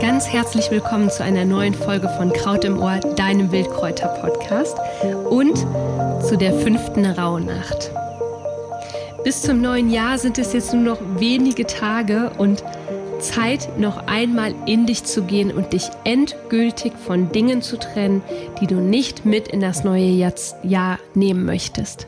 Ganz herzlich willkommen zu einer neuen Folge von Kraut im Ohr, deinem Wildkräuter-Podcast und zu der fünften Rauhnacht. Bis zum neuen Jahr sind es jetzt nur noch wenige Tage und Zeit, noch einmal in dich zu gehen und dich endgültig von Dingen zu trennen, die du nicht mit in das neue Jahr nehmen möchtest.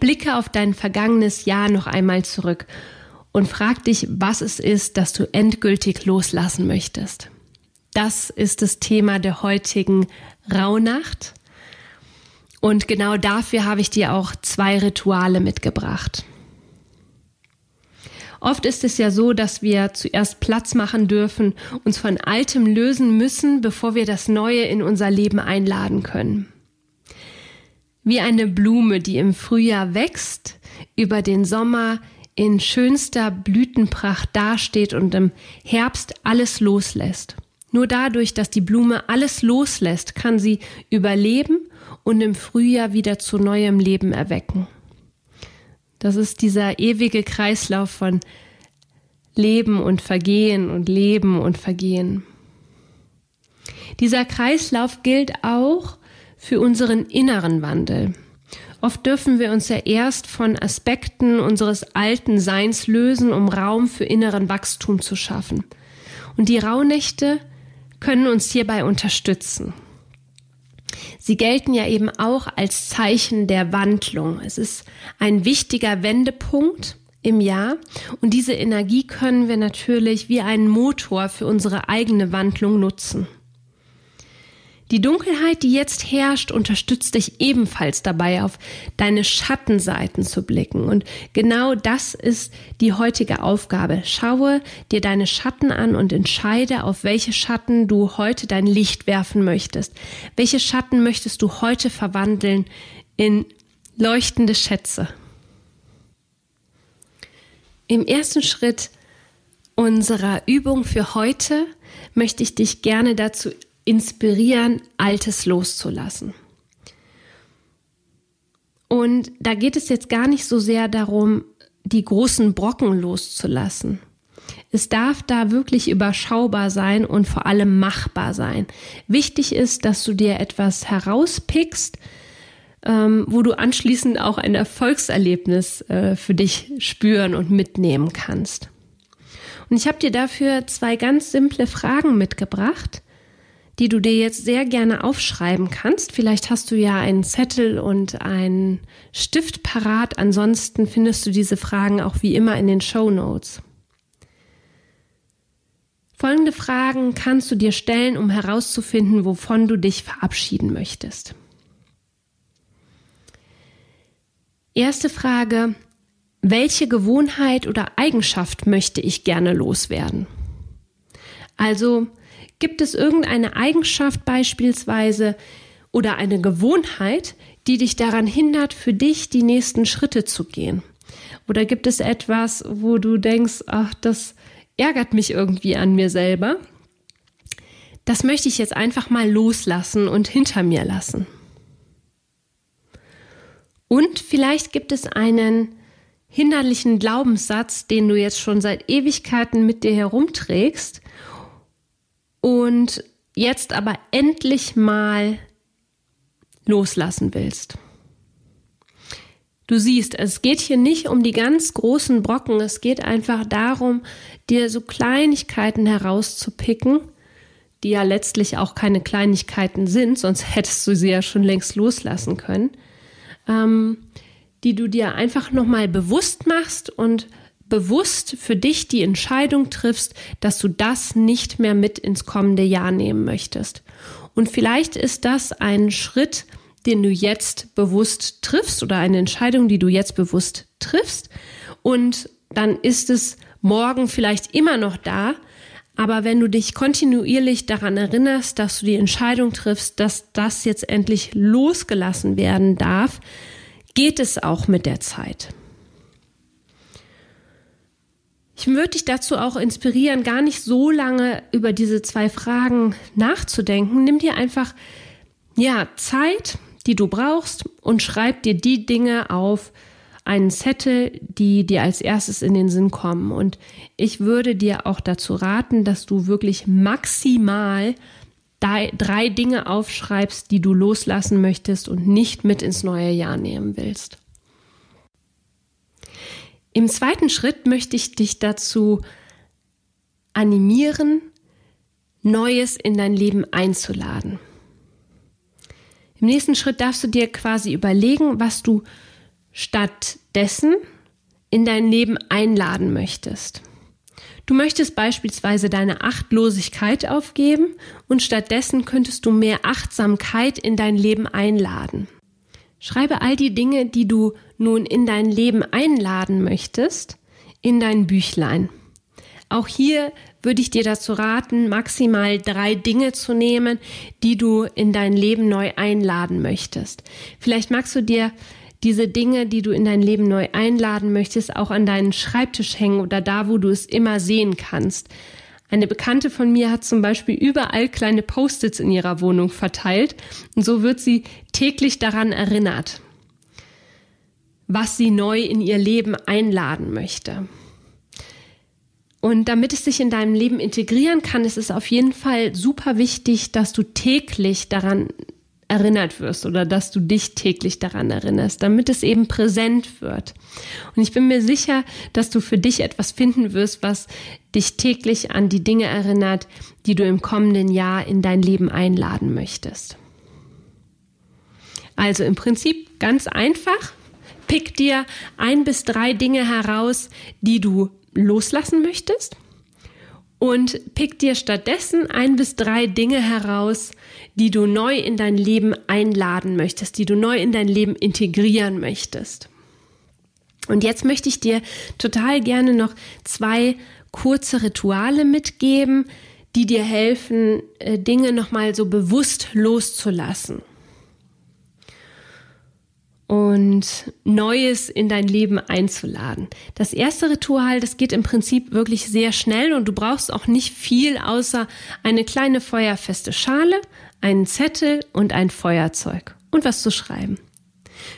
Blicke auf dein vergangenes Jahr noch einmal zurück und frag dich, was es ist, das du endgültig loslassen möchtest. Das ist das Thema der heutigen Rauhnacht. Und genau dafür habe ich dir auch zwei Rituale mitgebracht. Oft ist es ja so, dass wir zuerst Platz machen dürfen, uns von Altem lösen müssen, bevor wir das Neue in unser Leben einladen können. Wie eine Blume, die im Frühjahr wächst, über den Sommer in schönster Blütenpracht dasteht und im Herbst alles loslässt. Nur dadurch, dass die Blume alles loslässt, kann sie überleben und im Frühjahr wieder zu neuem Leben erwecken. Das ist dieser ewige Kreislauf von Leben und Vergehen und Leben und Vergehen. Dieser Kreislauf gilt auch für unseren inneren Wandel. Oft dürfen wir uns ja erst von Aspekten unseres alten Seins lösen, um Raum für inneren Wachstum zu schaffen. Und die Rauhnächte können uns hierbei unterstützen. Sie gelten ja eben auch als Zeichen der Wandlung. Es ist ein wichtiger Wendepunkt im Jahr und diese Energie können wir natürlich wie einen Motor für unsere eigene Wandlung nutzen. Die Dunkelheit, die jetzt herrscht, unterstützt dich ebenfalls dabei, auf deine Schattenseiten zu blicken. Und genau das ist die heutige Aufgabe. Schaue dir deine Schatten an und entscheide, auf welche Schatten du heute dein Licht werfen möchtest. Welche Schatten möchtest du heute verwandeln in leuchtende Schätze? Im ersten Schritt unserer Übung für heute möchte ich dich gerne dazu inspirieren, Altes loszulassen. Und da geht es jetzt gar nicht so sehr darum, die großen Brocken loszulassen. Es darf da wirklich überschaubar sein und vor allem machbar sein. Wichtig ist, dass du dir etwas herauspickst, ähm, wo du anschließend auch ein Erfolgserlebnis äh, für dich spüren und mitnehmen kannst. Und ich habe dir dafür zwei ganz simple Fragen mitgebracht, die du dir jetzt sehr gerne aufschreiben kannst. Vielleicht hast du ja einen Zettel und einen Stift parat. Ansonsten findest du diese Fragen auch wie immer in den Show Notes. Folgende Fragen kannst du dir stellen, um herauszufinden, wovon du dich verabschieden möchtest. Erste Frage. Welche Gewohnheit oder Eigenschaft möchte ich gerne loswerden? Also, Gibt es irgendeine Eigenschaft beispielsweise oder eine Gewohnheit, die dich daran hindert, für dich die nächsten Schritte zu gehen? Oder gibt es etwas, wo du denkst, ach, das ärgert mich irgendwie an mir selber? Das möchte ich jetzt einfach mal loslassen und hinter mir lassen. Und vielleicht gibt es einen hinderlichen Glaubenssatz, den du jetzt schon seit Ewigkeiten mit dir herumträgst und jetzt aber endlich mal loslassen willst. Du siehst, es geht hier nicht um die ganz großen Brocken, es geht einfach darum, dir so Kleinigkeiten herauszupicken, die ja letztlich auch keine Kleinigkeiten sind, sonst hättest du sie ja schon längst loslassen können, ähm, die du dir einfach nochmal bewusst machst und bewusst für dich die Entscheidung triffst, dass du das nicht mehr mit ins kommende Jahr nehmen möchtest. Und vielleicht ist das ein Schritt, den du jetzt bewusst triffst oder eine Entscheidung, die du jetzt bewusst triffst. Und dann ist es morgen vielleicht immer noch da. Aber wenn du dich kontinuierlich daran erinnerst, dass du die Entscheidung triffst, dass das jetzt endlich losgelassen werden darf, geht es auch mit der Zeit. Ich würde dich dazu auch inspirieren, gar nicht so lange über diese zwei Fragen nachzudenken. Nimm dir einfach, ja, Zeit, die du brauchst und schreib dir die Dinge auf, einen Zettel, die dir als erstes in den Sinn kommen. Und ich würde dir auch dazu raten, dass du wirklich maximal drei Dinge aufschreibst, die du loslassen möchtest und nicht mit ins neue Jahr nehmen willst. Im zweiten Schritt möchte ich dich dazu animieren, Neues in dein Leben einzuladen. Im nächsten Schritt darfst du dir quasi überlegen, was du stattdessen in dein Leben einladen möchtest. Du möchtest beispielsweise deine Achtlosigkeit aufgeben und stattdessen könntest du mehr Achtsamkeit in dein Leben einladen. Schreibe all die Dinge, die du nun in dein Leben einladen möchtest, in dein Büchlein. Auch hier würde ich dir dazu raten, maximal drei Dinge zu nehmen, die du in dein Leben neu einladen möchtest. Vielleicht magst du dir diese Dinge, die du in dein Leben neu einladen möchtest, auch an deinen Schreibtisch hängen oder da, wo du es immer sehen kannst. Eine Bekannte von mir hat zum Beispiel überall kleine Post-its in ihrer Wohnung verteilt und so wird sie täglich daran erinnert, was sie neu in ihr Leben einladen möchte. Und damit es sich in deinem Leben integrieren kann, ist es auf jeden Fall super wichtig, dass du täglich daran erinnert wirst oder dass du dich täglich daran erinnerst, damit es eben präsent wird. Und ich bin mir sicher, dass du für dich etwas finden wirst, was dich täglich an die Dinge erinnert, die du im kommenden Jahr in dein Leben einladen möchtest. Also im Prinzip ganz einfach. Pick dir ein bis drei Dinge heraus, die du loslassen möchtest und pick dir stattdessen ein bis drei Dinge heraus, die du neu in dein Leben einladen möchtest, die du neu in dein Leben integrieren möchtest. Und jetzt möchte ich dir total gerne noch zwei kurze Rituale mitgeben, die dir helfen, äh, Dinge nochmal so bewusst loszulassen und Neues in dein Leben einzuladen. Das erste Ritual, das geht im Prinzip wirklich sehr schnell und du brauchst auch nicht viel außer eine kleine feuerfeste Schale, einen Zettel und ein Feuerzeug und was zu schreiben.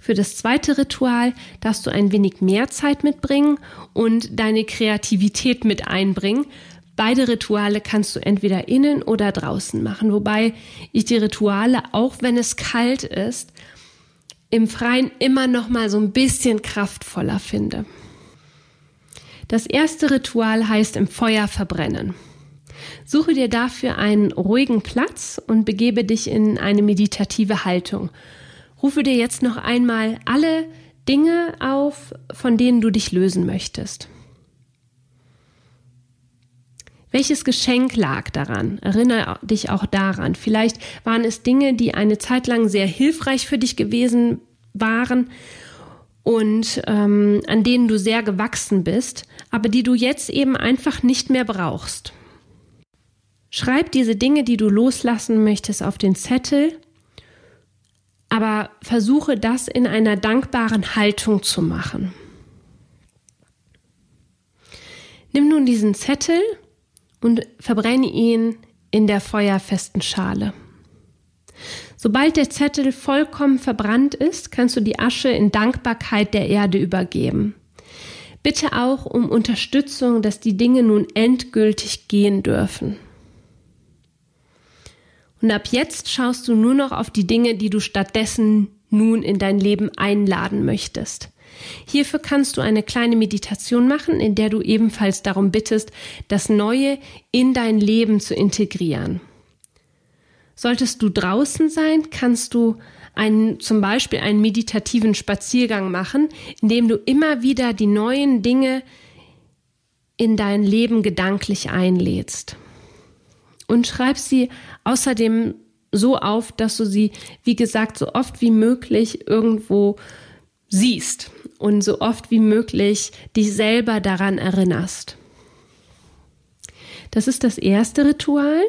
Für das zweite Ritual darfst du ein wenig mehr Zeit mitbringen und deine Kreativität mit einbringen. Beide Rituale kannst du entweder innen oder draußen machen, wobei ich die Rituale, auch wenn es kalt ist, im Freien immer noch mal so ein bisschen kraftvoller finde. Das erste Ritual heißt im Feuer verbrennen. Suche dir dafür einen ruhigen Platz und begebe dich in eine meditative Haltung. Rufe dir jetzt noch einmal alle Dinge auf, von denen du dich lösen möchtest. Welches Geschenk lag daran? Erinnere dich auch daran. Vielleicht waren es Dinge, die eine Zeit lang sehr hilfreich für dich gewesen waren und ähm, an denen du sehr gewachsen bist, aber die du jetzt eben einfach nicht mehr brauchst. Schreib diese Dinge, die du loslassen möchtest, auf den Zettel, aber versuche das in einer dankbaren Haltung zu machen. Nimm nun diesen Zettel und verbrenne ihn in der feuerfesten Schale. Sobald der Zettel vollkommen verbrannt ist, kannst du die Asche in Dankbarkeit der Erde übergeben. Bitte auch um Unterstützung, dass die Dinge nun endgültig gehen dürfen. Und ab jetzt schaust du nur noch auf die Dinge, die du stattdessen nun in dein Leben einladen möchtest. Hierfür kannst du eine kleine Meditation machen, in der du ebenfalls darum bittest, das Neue in dein Leben zu integrieren. Solltest du draußen sein, kannst du einen, zum Beispiel einen meditativen Spaziergang machen, indem du immer wieder die neuen Dinge in dein Leben gedanklich einlädst. Und schreib sie außerdem so auf, dass du sie, wie gesagt, so oft wie möglich irgendwo siehst und so oft wie möglich dich selber daran erinnerst. Das ist das erste Ritual.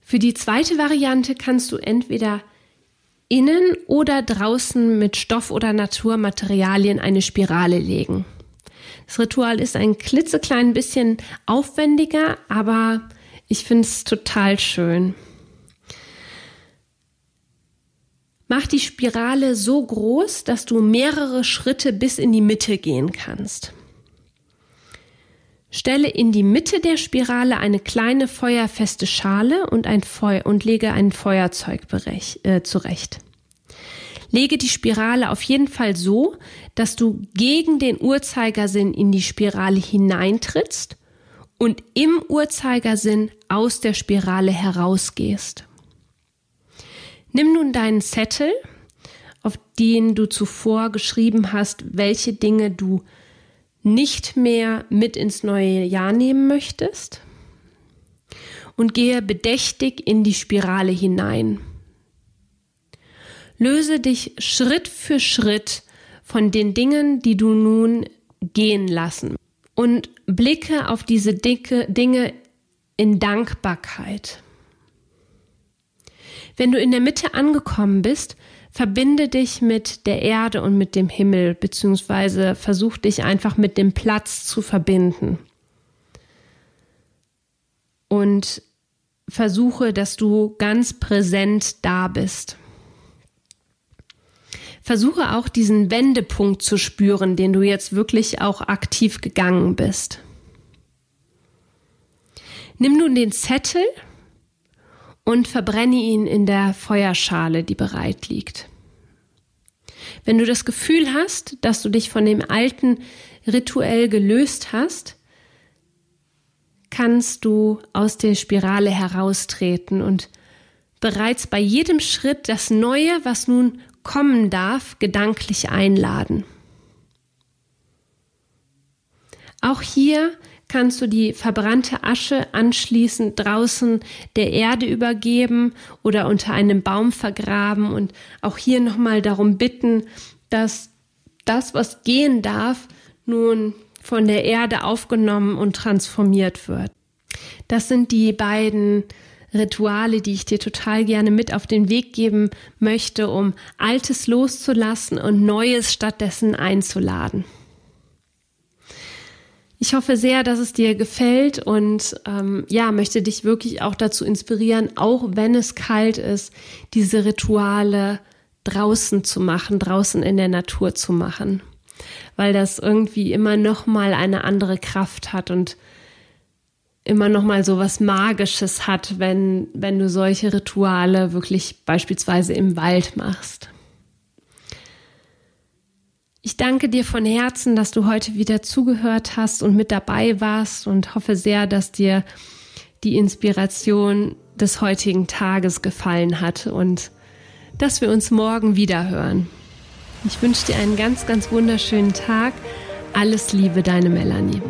Für die zweite Variante kannst du entweder innen oder draußen mit Stoff oder Naturmaterialien eine Spirale legen. Das Ritual ist ein klitzeklein bisschen aufwendiger, aber ich finde es total schön. Mach die Spirale so groß, dass du mehrere Schritte bis in die Mitte gehen kannst. Stelle in die Mitte der Spirale eine kleine feuerfeste Schale und, ein Feu und lege ein Feuerzeug äh, zurecht. Lege die Spirale auf jeden Fall so, dass du gegen den Uhrzeigersinn in die Spirale hineintrittst und im Uhrzeigersinn aus der Spirale herausgehst. Nimm nun deinen Zettel, auf den du zuvor geschrieben hast, welche Dinge du nicht mehr mit ins neue Jahr nehmen möchtest und gehe bedächtig in die Spirale hinein. Löse dich Schritt für Schritt von den Dingen, die du nun gehen lassen und blicke auf diese dicke Dinge in Dankbarkeit. Wenn du in der Mitte angekommen bist, verbinde dich mit der Erde und mit dem Himmel, beziehungsweise versuch dich einfach mit dem Platz zu verbinden. Und versuche, dass du ganz präsent da bist. Versuche auch diesen Wendepunkt zu spüren, den du jetzt wirklich auch aktiv gegangen bist. Nimm nun den Zettel und verbrenne ihn in der Feuerschale, die bereit liegt. Wenn du das Gefühl hast, dass du dich von dem alten Rituell gelöst hast, kannst du aus der Spirale heraustreten und bereits bei jedem Schritt das Neue, was nun kommen darf, gedanklich einladen. Auch hier kannst du die verbrannte Asche anschließend draußen der Erde übergeben oder unter einem Baum vergraben und auch hier nochmal darum bitten, dass das, was gehen darf, nun von der Erde aufgenommen und transformiert wird. Das sind die beiden Rituale, die ich dir total gerne mit auf den Weg geben möchte, um Altes loszulassen und Neues stattdessen einzuladen. Ich hoffe sehr, dass es dir gefällt und ähm, ja, möchte dich wirklich auch dazu inspirieren, auch wenn es kalt ist, diese Rituale draußen zu machen, draußen in der Natur zu machen, weil das irgendwie immer noch mal eine andere Kraft hat und immer noch mal so was Magisches hat, wenn, wenn du solche Rituale wirklich beispielsweise im Wald machst. Ich danke dir von Herzen, dass du heute wieder zugehört hast und mit dabei warst und hoffe sehr, dass dir die Inspiration des heutigen Tages gefallen hat und dass wir uns morgen wieder hören. Ich wünsche dir einen ganz, ganz wunderschönen Tag. Alles Liebe, deine Melanie.